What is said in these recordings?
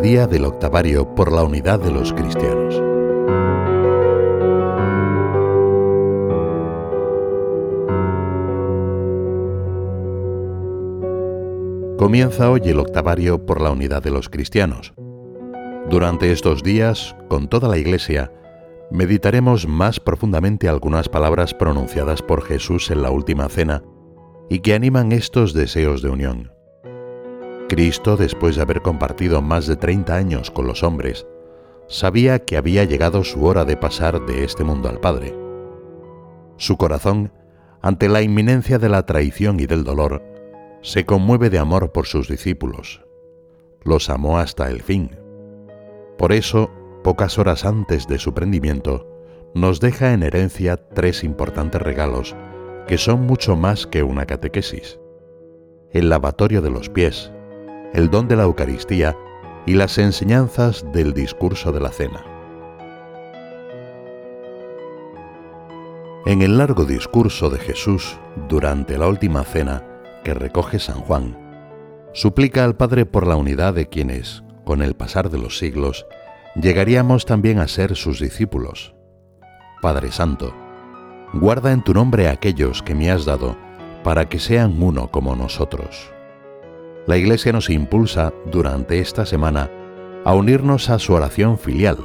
día del octavario por la unidad de los cristianos. Comienza hoy el octavario por la unidad de los cristianos. Durante estos días, con toda la Iglesia, meditaremos más profundamente algunas palabras pronunciadas por Jesús en la última cena y que animan estos deseos de unión. Cristo, después de haber compartido más de 30 años con los hombres, sabía que había llegado su hora de pasar de este mundo al Padre. Su corazón, ante la inminencia de la traición y del dolor, se conmueve de amor por sus discípulos. Los amó hasta el fin. Por eso, pocas horas antes de su prendimiento, nos deja en herencia tres importantes regalos que son mucho más que una catequesis. El lavatorio de los pies, el don de la Eucaristía y las enseñanzas del discurso de la cena. En el largo discurso de Jesús durante la última cena que recoge San Juan, suplica al Padre por la unidad de quienes, con el pasar de los siglos, llegaríamos también a ser sus discípulos. Padre Santo, guarda en tu nombre aquellos que me has dado, para que sean uno como nosotros la Iglesia nos impulsa durante esta semana a unirnos a su oración filial,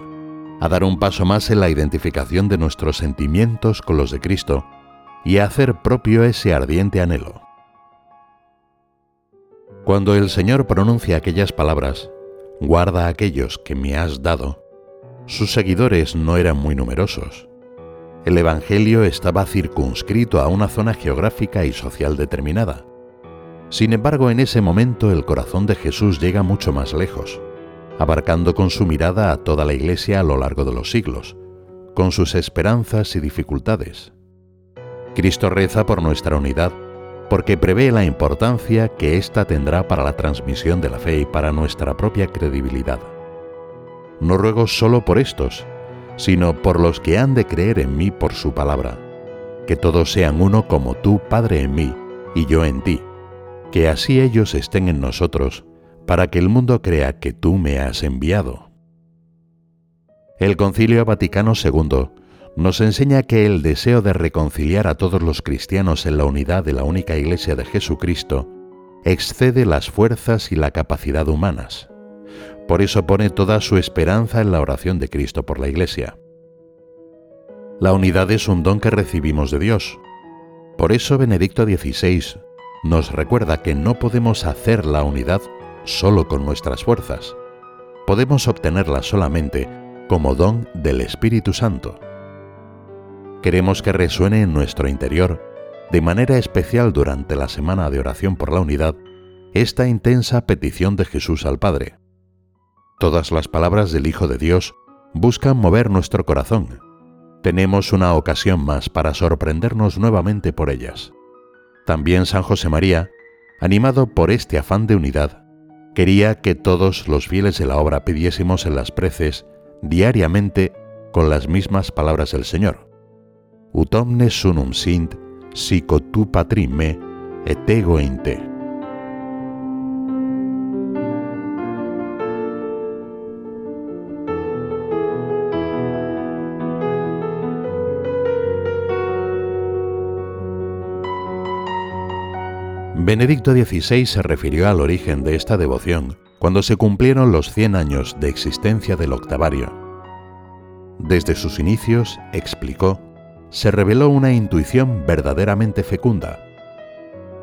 a dar un paso más en la identificación de nuestros sentimientos con los de Cristo y a hacer propio ese ardiente anhelo. Cuando el Señor pronuncia aquellas palabras, guarda aquellos que me has dado, sus seguidores no eran muy numerosos. El Evangelio estaba circunscrito a una zona geográfica y social determinada. Sin embargo, en ese momento el corazón de Jesús llega mucho más lejos, abarcando con su mirada a toda la Iglesia a lo largo de los siglos, con sus esperanzas y dificultades. Cristo reza por nuestra unidad porque prevé la importancia que ésta tendrá para la transmisión de la fe y para nuestra propia credibilidad. No ruego solo por estos, sino por los que han de creer en mí por su palabra, que todos sean uno como tú, Padre, en mí, y yo en ti que así ellos estén en nosotros, para que el mundo crea que tú me has enviado. El Concilio Vaticano II nos enseña que el deseo de reconciliar a todos los cristianos en la unidad de la única Iglesia de Jesucristo excede las fuerzas y la capacidad humanas. Por eso pone toda su esperanza en la oración de Cristo por la Iglesia. La unidad es un don que recibimos de Dios. Por eso Benedicto XVI nos recuerda que no podemos hacer la unidad solo con nuestras fuerzas. Podemos obtenerla solamente como don del Espíritu Santo. Queremos que resuene en nuestro interior, de manera especial durante la semana de oración por la unidad, esta intensa petición de Jesús al Padre. Todas las palabras del Hijo de Dios buscan mover nuestro corazón. Tenemos una ocasión más para sorprendernos nuevamente por ellas. También San José María, animado por este afán de unidad, quería que todos los fieles de la obra pidiésemos en las preces diariamente con las mismas palabras del Señor. Ut omnes sunum sint, sico tu patri me, et ego in te. Benedicto XVI se refirió al origen de esta devoción cuando se cumplieron los 100 años de existencia del octavario. Desde sus inicios, explicó, se reveló una intuición verdaderamente fecunda.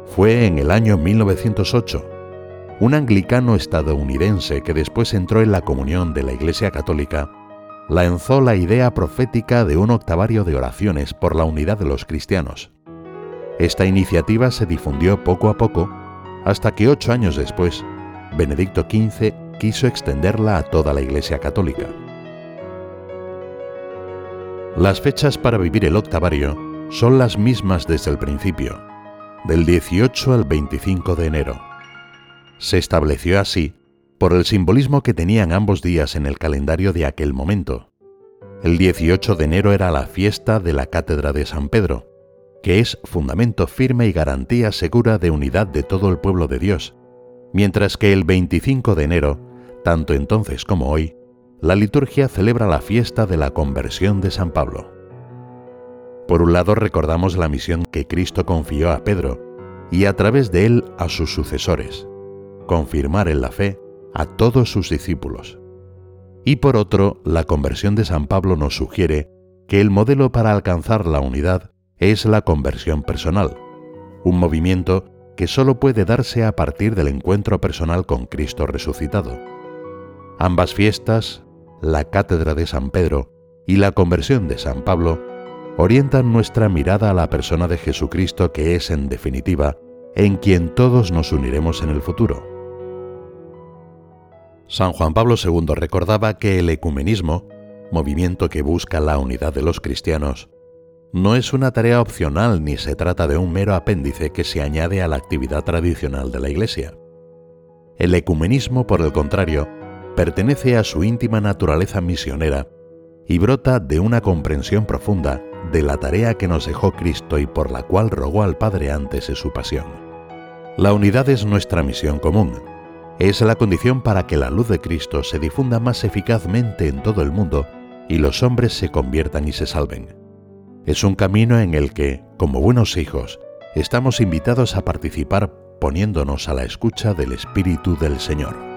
Fue en el año 1908, un anglicano estadounidense que después entró en la comunión de la Iglesia Católica, lanzó la idea profética de un octavario de oraciones por la unidad de los cristianos. Esta iniciativa se difundió poco a poco hasta que ocho años después, Benedicto XV quiso extenderla a toda la Iglesia Católica. Las fechas para vivir el octavario son las mismas desde el principio, del 18 al 25 de enero. Se estableció así por el simbolismo que tenían ambos días en el calendario de aquel momento. El 18 de enero era la fiesta de la Cátedra de San Pedro, que es fundamento firme y garantía segura de unidad de todo el pueblo de Dios, mientras que el 25 de enero Tanto entonces como hoy, la liturgia celebra la fiesta de la conversión de San Pablo. Por un lado recordamos la misión que Cristo confió a Pedro y a través de él a sus sucesores, confirmar en la fe a todos sus discípulos. Y por otro, la conversión de San Pablo nos sugiere que el modelo para alcanzar la unidad es la conversión personal, un movimiento que solo puede darse a partir del encuentro personal con Cristo resucitado. Ambas fiestas, la Cátedra de San Pedro y la conversión de San Pablo, orientan nuestra mirada a la persona de Jesucristo que es, en definitiva, en quien todos nos uniremos en el futuro. San Juan Pablo II recordaba que el ecumenismo, movimiento que busca la unidad de los cristianos, no es una tarea opcional ni se trata de un mero apéndice que se añade a la actividad tradicional de la Iglesia. El ecumenismo, por el contrario, pertenece a su íntima naturaleza misionera y brota de una comprensión profunda de la tarea que nos dejó Cristo y por la cual rogó al Padre antes de su pasión. La unidad es nuestra misión común. Es la condición para que la luz de Cristo se difunda más eficazmente en todo el mundo y los hombres se conviertan y se salven. Es un camino en el que, como buenos hijos, estamos invitados a participar poniéndonos a la escucha del Espíritu del Señor.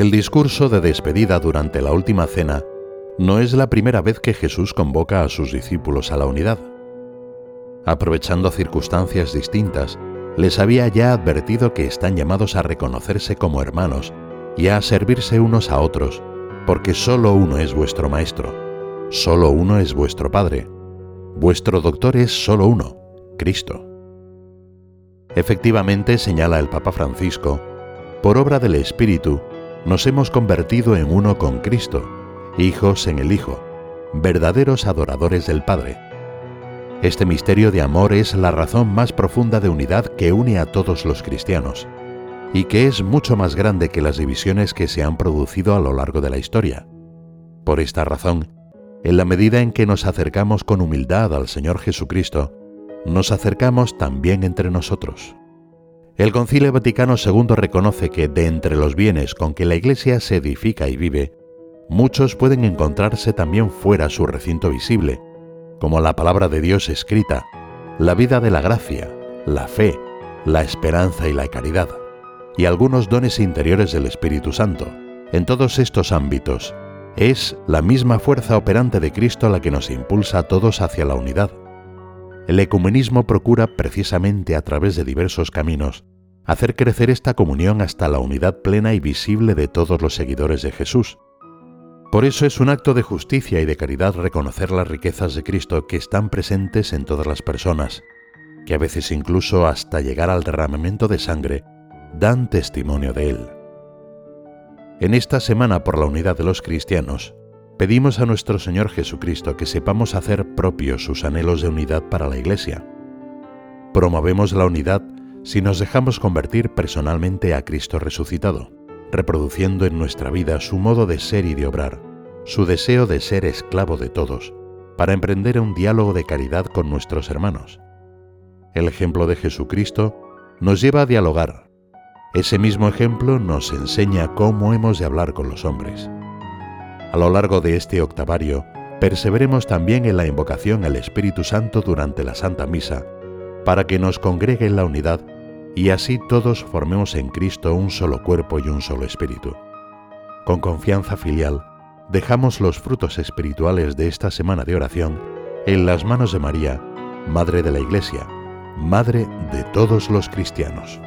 El discurso de despedida durante la última cena no es la primera vez que Jesús convoca a sus discípulos a la unidad. Aprovechando circunstancias distintas, les había ya advertido que están llamados a reconocerse como hermanos y a servirse unos a otros, porque solo uno es vuestro Maestro, solo uno es vuestro Padre, vuestro doctor es solo uno, Cristo. Efectivamente, señala el Papa Francisco, por obra del Espíritu, nos hemos convertido en uno con Cristo, hijos en el Hijo, verdaderos adoradores del Padre. Este misterio de amor es la razón más profunda de unidad que une a todos los cristianos, y que es mucho más grande que las divisiones que se han producido a lo largo de la historia. Por esta razón, en la medida en que nos acercamos con humildad al Señor Jesucristo, nos acercamos también entre nosotros. El Concilio Vaticano II reconoce que de entre los bienes con que la Iglesia se edifica y vive, muchos pueden encontrarse también fuera su recinto visible, como la palabra de Dios escrita, la vida de la gracia, la fe, la esperanza y la caridad, y algunos dones interiores del Espíritu Santo. En todos estos ámbitos, es la misma fuerza operante de Cristo la que nos impulsa a todos hacia la unidad. El ecumenismo procura precisamente a través de diversos caminos hacer crecer esta comunión hasta la unidad plena y visible de todos los seguidores de Jesús. Por eso es un acto de justicia y de caridad reconocer las riquezas de Cristo que están presentes en todas las personas, que a veces incluso hasta llegar al derramamiento de sangre, dan testimonio de Él. En esta semana por la unidad de los cristianos, pedimos a nuestro Señor Jesucristo que sepamos hacer propios sus anhelos de unidad para la Iglesia. Promovemos la unidad si nos dejamos convertir personalmente a Cristo resucitado, reproduciendo en nuestra vida su modo de ser y de obrar, su deseo de ser esclavo de todos, para emprender un diálogo de caridad con nuestros hermanos. El ejemplo de Jesucristo nos lleva a dialogar. Ese mismo ejemplo nos enseña cómo hemos de hablar con los hombres. A lo largo de este octavario, perseveremos también en la invocación al Espíritu Santo durante la Santa Misa, para que nos congregue en la unidad y así todos formemos en Cristo un solo cuerpo y un solo espíritu. Con confianza filial, dejamos los frutos espirituales de esta semana de oración en las manos de María, Madre de la Iglesia, Madre de todos los cristianos.